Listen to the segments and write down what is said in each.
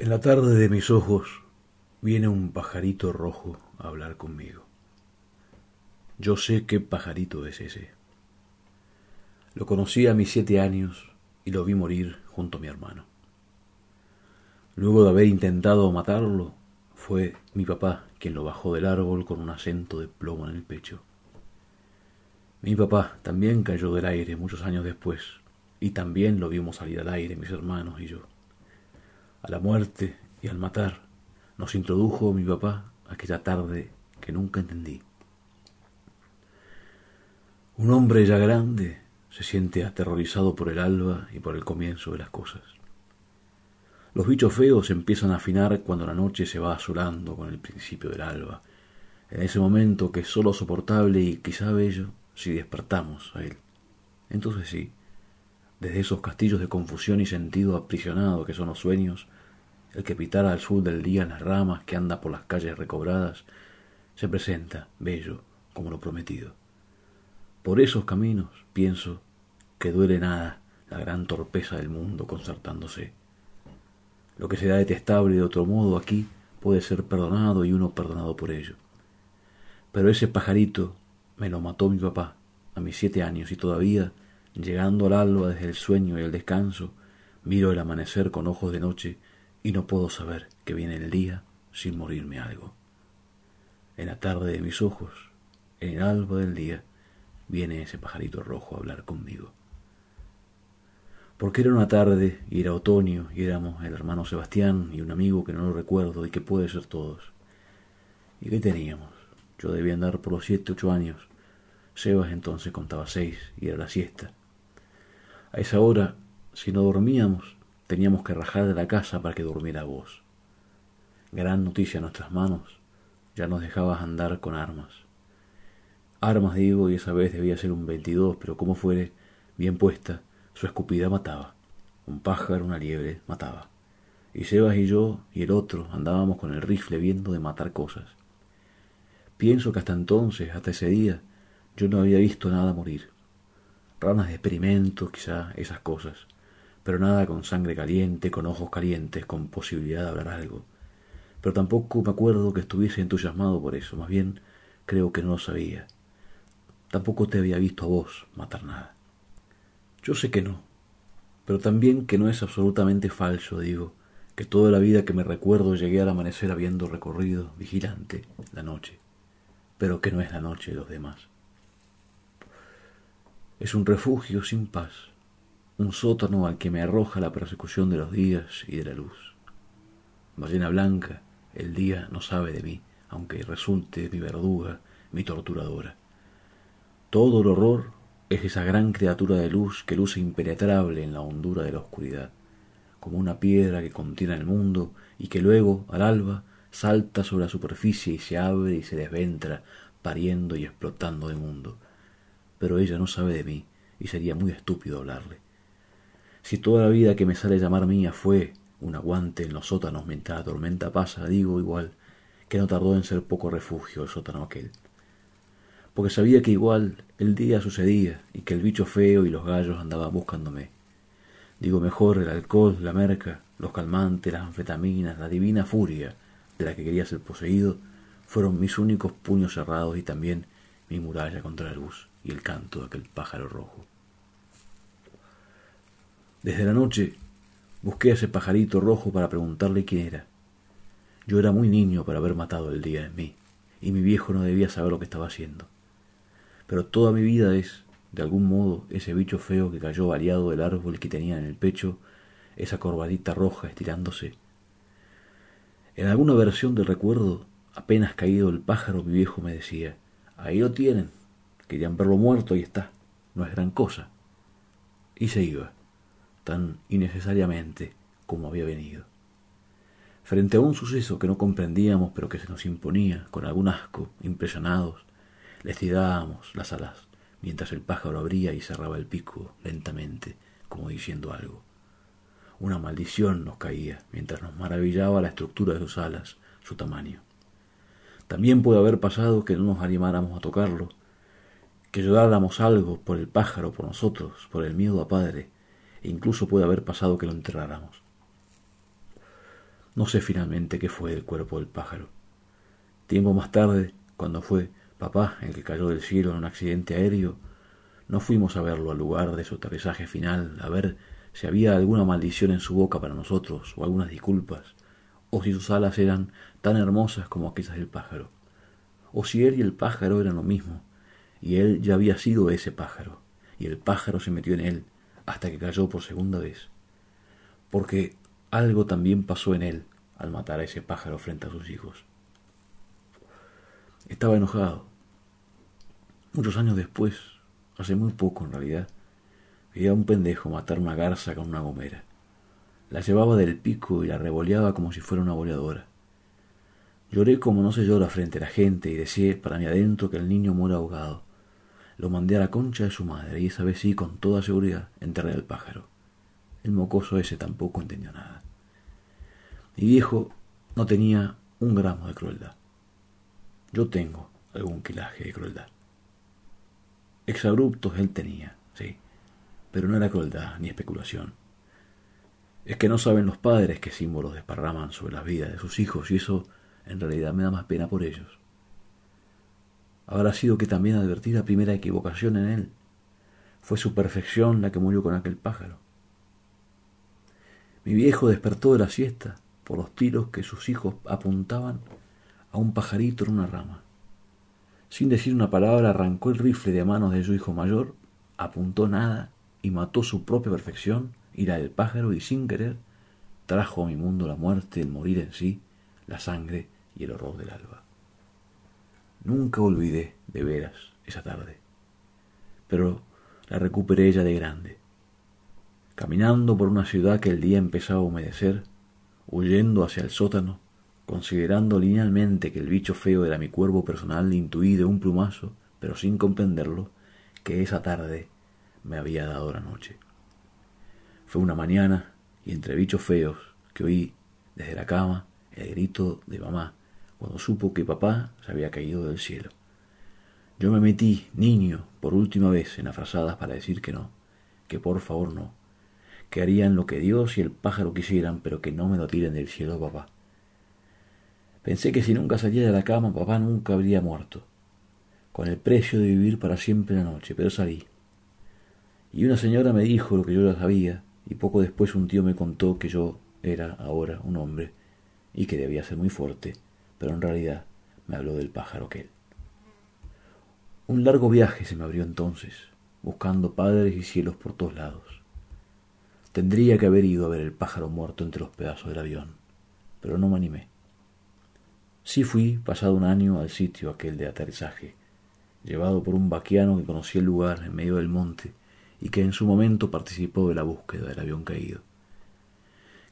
En la tarde de mis ojos viene un pajarito rojo a hablar conmigo. Yo sé qué pajarito es ese. Lo conocí a mis siete años y lo vi morir junto a mi hermano. Luego de haber intentado matarlo, fue mi papá quien lo bajó del árbol con un acento de plomo en el pecho. Mi papá también cayó del aire muchos años después, y también lo vimos salir al aire mis hermanos y yo. A la muerte y al matar nos introdujo mi papá aquella tarde que nunca entendí. Un hombre ya grande se siente aterrorizado por el alba y por el comienzo de las cosas. Los bichos feos empiezan a afinar cuando la noche se va azulando con el principio del alba, en ese momento que es sólo soportable y quizá bello si despertamos a él. Entonces sí, desde esos castillos de confusión y sentido aprisionado que son los sueños, el que pitara al sur del día en las ramas que anda por las calles recobradas, se presenta, bello, como lo prometido. Por esos caminos, pienso, que duele nada la gran torpeza del mundo concertándose. Lo que se da detestable de otro modo aquí puede ser perdonado y uno perdonado por ello. Pero ese pajarito me lo mató mi papá a mis siete años y todavía, llegando al alba desde el sueño y el descanso, miro el amanecer con ojos de noche y no puedo saber que viene el día sin morirme algo. En la tarde de mis ojos, en el alba del día, viene ese pajarito rojo a hablar conmigo porque era una tarde y era otoño y éramos el hermano Sebastián y un amigo que no lo recuerdo y que puede ser todos. ¿Y qué teníamos? Yo debía andar por los siete, ocho años. Sebas entonces contaba seis y era la siesta. A esa hora, si no dormíamos, teníamos que rajar de la casa para que durmiera vos. Gran noticia en nuestras manos, ya nos dejabas andar con armas. Armas digo, y esa vez debía ser un veintidós, pero como fuere, bien puesta, su escupida mataba. Un pájaro, una liebre, mataba. Y Sebas y yo y el otro andábamos con el rifle viendo de matar cosas. Pienso que hasta entonces, hasta ese día, yo no había visto nada morir. Ranas de experimento, quizá, esas cosas. Pero nada con sangre caliente, con ojos calientes, con posibilidad de hablar algo. Pero tampoco me acuerdo que estuviese entusiasmado por eso, más bien creo que no lo sabía. Tampoco te había visto a vos matar nada. Yo sé que no, pero también que no es absolutamente falso, digo, que toda la vida que me recuerdo llegué al amanecer habiendo recorrido, vigilante, la noche, pero que no es la noche de los demás. Es un refugio sin paz, un sótano al que me arroja la persecución de los días y de la luz. Ballena blanca, el día no sabe de mí, aunque resulte mi verduga, mi torturadora. Todo el horror es esa gran criatura de luz que luce impenetrable en la hondura de la oscuridad, como una piedra que contiene el mundo y que luego, al alba, salta sobre la superficie y se abre y se desventra, pariendo y explotando de mundo. Pero ella no sabe de mí y sería muy estúpido hablarle. Si toda la vida que me sale llamar mía fue un aguante en los sótanos mientras la tormenta pasa, digo igual que no tardó en ser poco refugio el sótano aquel porque sabía que igual el día sucedía y que el bicho feo y los gallos andaban buscándome. Digo mejor el alcohol, la merca, los calmantes, las anfetaminas, la divina furia de la que quería ser poseído, fueron mis únicos puños cerrados y también mi muralla contra la luz y el canto de aquel pájaro rojo. Desde la noche busqué a ese pajarito rojo para preguntarle quién era. Yo era muy niño para haber matado el día en mí, y mi viejo no debía saber lo que estaba haciendo pero toda mi vida es, de algún modo, ese bicho feo que cayó variado del árbol que tenía en el pecho, esa corvadita roja estirándose. En alguna versión del recuerdo, apenas caído el pájaro, mi viejo me decía, ahí lo tienen, querían verlo muerto y está, no es gran cosa. Y se iba, tan innecesariamente como había venido. Frente a un suceso que no comprendíamos pero que se nos imponía, con algún asco, impresionados, les tirábamos las alas, mientras el pájaro abría y cerraba el pico lentamente, como diciendo algo. Una maldición nos caía, mientras nos maravillaba la estructura de sus alas, su tamaño. También puede haber pasado que no nos animáramos a tocarlo, que lloráramos algo por el pájaro, por nosotros, por el miedo a padre, e incluso puede haber pasado que lo enterráramos. No sé finalmente qué fue del cuerpo del pájaro. Tiempo más tarde, cuando fue papá el que cayó del cielo en un accidente aéreo, no fuimos a verlo al lugar de su aterrizaje final, a ver si había alguna maldición en su boca para nosotros, o algunas disculpas, o si sus alas eran tan hermosas como aquellas del pájaro, o si él y el pájaro eran lo mismo, y él ya había sido ese pájaro, y el pájaro se metió en él hasta que cayó por segunda vez, porque algo también pasó en él al matar a ese pájaro frente a sus hijos. Estaba enojado. Muchos años después, hace muy poco en realidad, vi a un pendejo matar una garza con una gomera. La llevaba del pico y la revoleaba como si fuera una boleadora. Lloré como no se llora frente a la gente y deseé para mí adentro que el niño muera ahogado. Lo mandé a la concha de su madre y esa vez sí, con toda seguridad, enterré al pájaro. El mocoso ese tampoco entendió nada. Mi viejo no tenía un gramo de crueldad. Yo tengo algún quilaje de crueldad. Exabruptos él tenía, sí, pero no era crueldad ni especulación. Es que no saben los padres qué símbolos desparraman sobre las vidas de sus hijos y eso en realidad me da más pena por ellos. Habrá sido que también advertí la primera equivocación en él. Fue su perfección la que murió con aquel pájaro. Mi viejo despertó de la siesta por los tiros que sus hijos apuntaban a un pajarito en una rama. Sin decir una palabra arrancó el rifle de manos de su hijo mayor, apuntó nada y mató su propia perfección y la del pájaro y sin querer trajo a mi mundo la muerte, el morir en sí, la sangre y el horror del alba. Nunca olvidé, de veras, esa tarde. Pero la recuperé ella de grande. Caminando por una ciudad que el día empezaba a humedecer, huyendo hacia el sótano, considerando linealmente que el bicho feo era mi cuervo personal intuí de un plumazo, pero sin comprenderlo, que esa tarde me había dado la noche. Fue una mañana, y entre bichos feos, que oí desde la cama el grito de mamá, cuando supo que papá se había caído del cielo. Yo me metí, niño, por última vez en las frazadas para decir que no, que por favor no, que harían lo que Dios y el pájaro quisieran, pero que no me lo tiren del cielo, papá. Pensé que si nunca salía de la cama, papá nunca habría muerto, con el precio de vivir para siempre la noche, pero salí. Y una señora me dijo lo que yo ya sabía, y poco después un tío me contó que yo era ahora un hombre, y que debía ser muy fuerte, pero en realidad me habló del pájaro aquel. Un largo viaje se me abrió entonces, buscando padres y cielos por todos lados. Tendría que haber ido a ver el pájaro muerto entre los pedazos del avión, pero no me animé. Sí fui, pasado un año, al sitio aquel de aterrizaje, llevado por un vaquiano que conocía el lugar en medio del monte y que en su momento participó de la búsqueda del avión caído.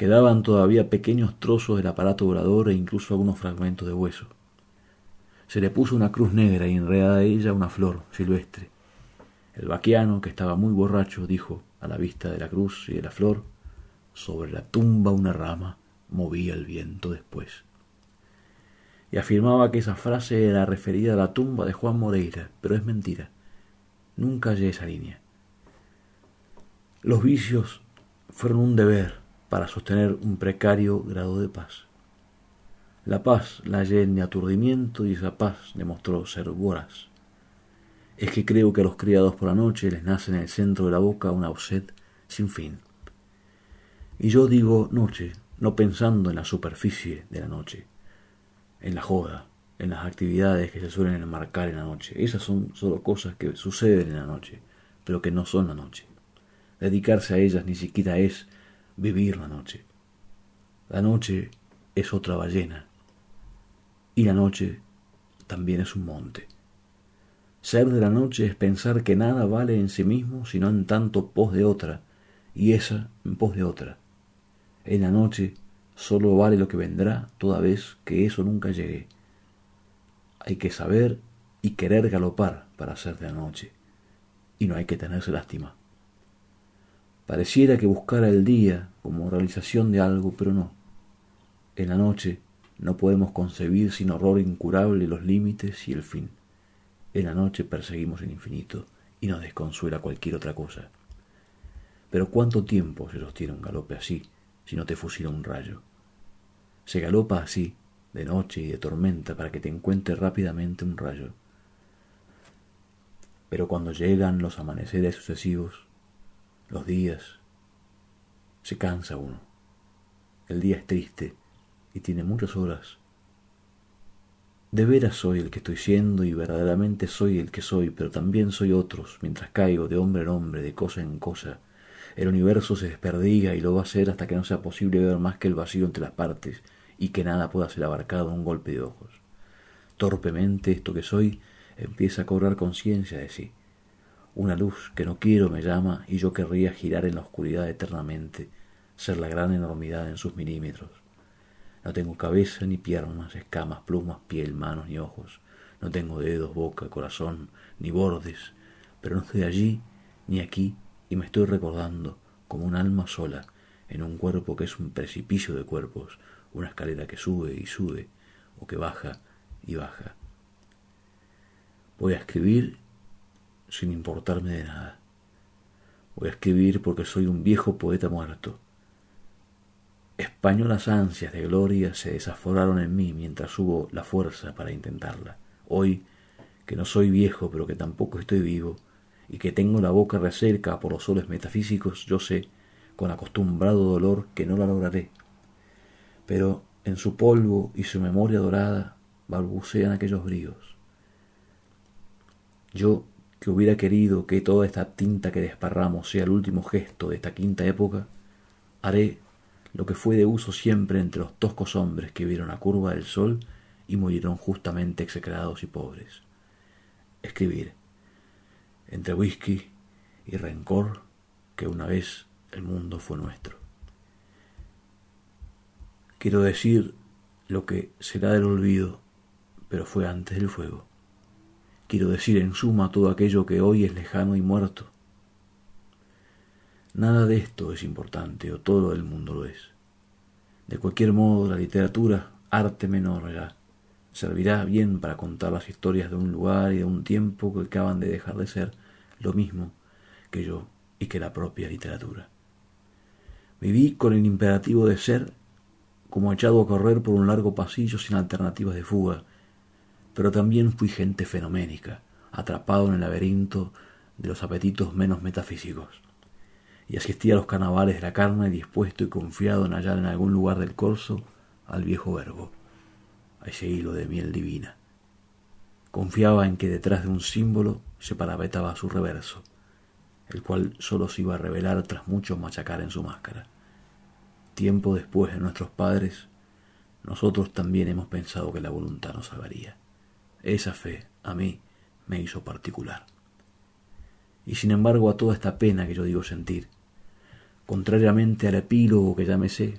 Quedaban todavía pequeños trozos del aparato volador e incluso algunos fragmentos de hueso. Se le puso una cruz negra y enredada a ella una flor silvestre. El vaquiano, que estaba muy borracho, dijo, a la vista de la cruz y de la flor, sobre la tumba una rama movía el viento después. Y afirmaba que esa frase era referida a la tumba de Juan Moreira, pero es mentira. Nunca hallé esa línea. Los vicios fueron un deber, para sostener un precario grado de paz. La paz la hallé en mi aturdimiento y esa paz demostró ser voraz. Es que creo que a los criados por la noche les nace en el centro de la boca una sed sin fin. Y yo digo noche, no pensando en la superficie de la noche, en la joda, en las actividades que se suelen enmarcar en la noche. Esas son solo cosas que suceden en la noche, pero que no son la noche. Dedicarse a ellas ni siquiera es vivir la noche. La noche es otra ballena y la noche también es un monte. Ser de la noche es pensar que nada vale en sí mismo sino en tanto pos de otra y esa en pos de otra. En la noche solo vale lo que vendrá toda vez que eso nunca llegue. Hay que saber y querer galopar para ser de la noche y no hay que tenerse lástima. Pareciera que buscara el día como realización de algo, pero no. En la noche no podemos concebir sin horror incurable los límites y el fin. En la noche perseguimos el infinito y nos desconsuela cualquier otra cosa. Pero ¿cuánto tiempo se sostiene un galope así si no te fusila un rayo? Se galopa así, de noche y de tormenta, para que te encuentre rápidamente un rayo. Pero cuando llegan los amaneceres sucesivos, los días, se cansa uno. El día es triste y tiene muchas horas. De veras soy el que estoy siendo y verdaderamente soy el que soy, pero también soy otros, mientras caigo de hombre en hombre, de cosa en cosa. El universo se desperdiga y lo va a ser hasta que no sea posible ver más que el vacío entre las partes y que nada pueda ser abarcado a un golpe de ojos. Torpemente esto que soy empieza a cobrar conciencia de sí. Una luz que no quiero me llama y yo querría girar en la oscuridad eternamente, ser la gran enormidad en sus milímetros. No tengo cabeza ni piernas, escamas, plumas, piel, manos ni ojos. No tengo dedos, boca, corazón, ni bordes, pero no estoy allí ni aquí y me estoy recordando como un alma sola en un cuerpo que es un precipicio de cuerpos, una escalera que sube y sube o que baja y baja. Voy a escribir sin importarme de nada. Voy a escribir porque soy un viejo poeta muerto. Españolas ansias de gloria se desaforaron en mí mientras hubo la fuerza para intentarla. Hoy, que no soy viejo pero que tampoco estoy vivo, y que tengo la boca recerca por los soles metafísicos, yo sé, con acostumbrado dolor, que no la lograré. Pero en su polvo y su memoria dorada balbucean aquellos bríos. Yo que hubiera querido que toda esta tinta que desparramos sea el último gesto de esta quinta época, haré lo que fue de uso siempre entre los toscos hombres que vieron la curva del sol y murieron justamente execrados y pobres. Escribir, entre whisky y rencor, que una vez el mundo fue nuestro. Quiero decir lo que será del olvido, pero fue antes del fuego. Quiero decir en suma todo aquello que hoy es lejano y muerto. Nada de esto es importante, o todo el mundo lo es. De cualquier modo, la literatura, arte menor ya, servirá bien para contar las historias de un lugar y de un tiempo que acaban de dejar de ser lo mismo que yo y que la propia literatura. Viví con el imperativo de ser como echado a correr por un largo pasillo sin alternativas de fuga, pero también fui gente fenoménica, atrapado en el laberinto de los apetitos menos metafísicos. Y asistí a los carnavales de la carne dispuesto y confiado en hallar en algún lugar del corso al viejo verbo, a ese hilo de miel divina. Confiaba en que detrás de un símbolo se parapetaba su reverso, el cual sólo se iba a revelar tras mucho machacar en su máscara. Tiempo después de nuestros padres, nosotros también hemos pensado que la voluntad nos salvaría. Esa fe, a mí, me hizo particular. Y sin embargo a toda esta pena que yo digo sentir, contrariamente al epílogo que ya me sé,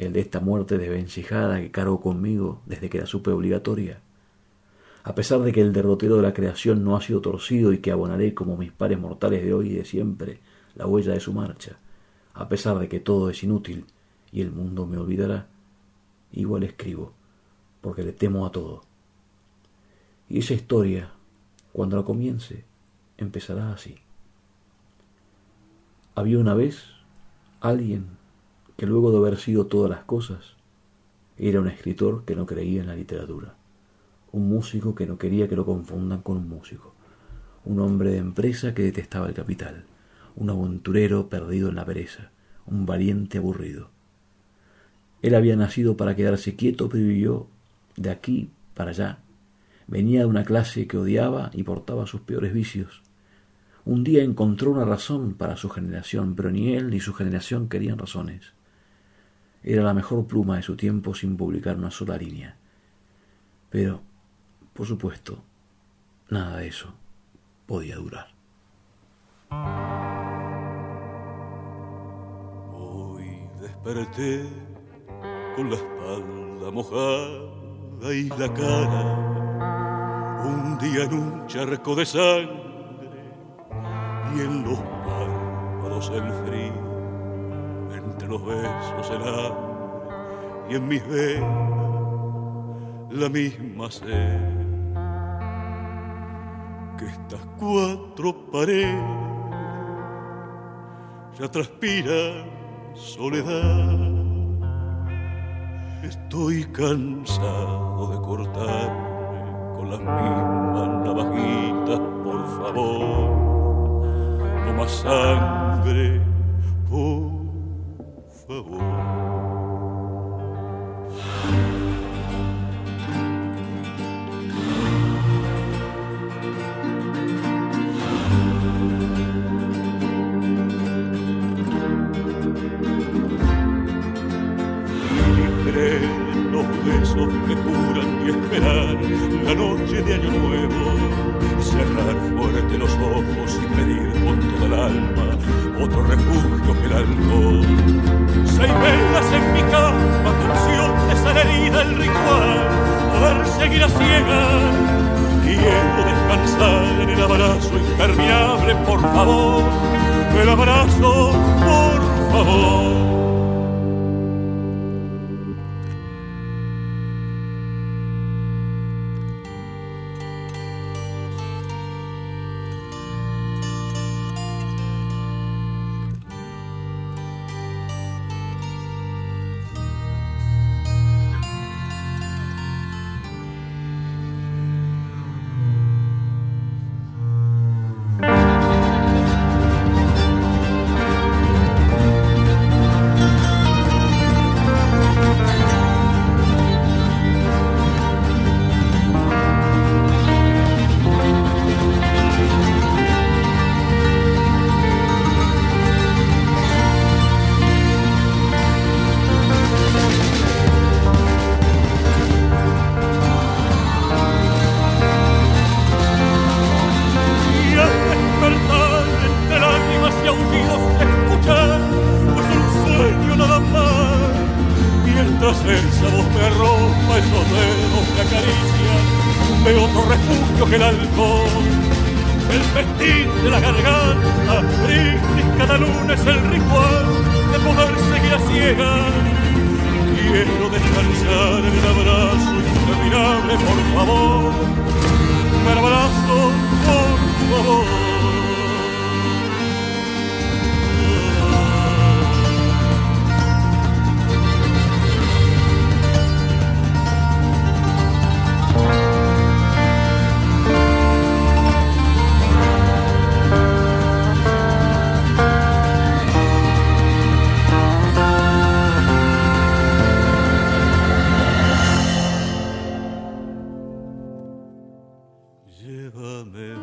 el de esta muerte desvencijada que cargo conmigo desde que la supe obligatoria, a pesar de que el derrotero de la creación no ha sido torcido y que abonaré como mis pares mortales de hoy y de siempre la huella de su marcha, a pesar de que todo es inútil y el mundo me olvidará, igual escribo, porque le temo a todo y esa historia, cuando la comience, empezará así. Había una vez alguien que luego de haber sido todas las cosas, era un escritor que no creía en la literatura, un músico que no quería que lo confundan con un músico, un hombre de empresa que detestaba el capital, un aventurero perdido en la pereza, un valiente aburrido. Él había nacido para quedarse quieto, pero vivió de aquí para allá Venía de una clase que odiaba y portaba sus peores vicios. Un día encontró una razón para su generación, pero ni él ni su generación querían razones. Era la mejor pluma de su tiempo sin publicar una sola línea. Pero, por supuesto, nada de eso podía durar. Hoy desperté con la espalda mojada y la cara un día en un charco de sangre y en los párpados el frío, entre los besos el hambre y en mis venas la misma sed. Que estas cuatro paredes ya transpiran soledad Estoy cansado de cortarme las mismas navajitas, por favor. No más sangre, por favor. Impermeable, por favor, el abrazo, por favor. ever made.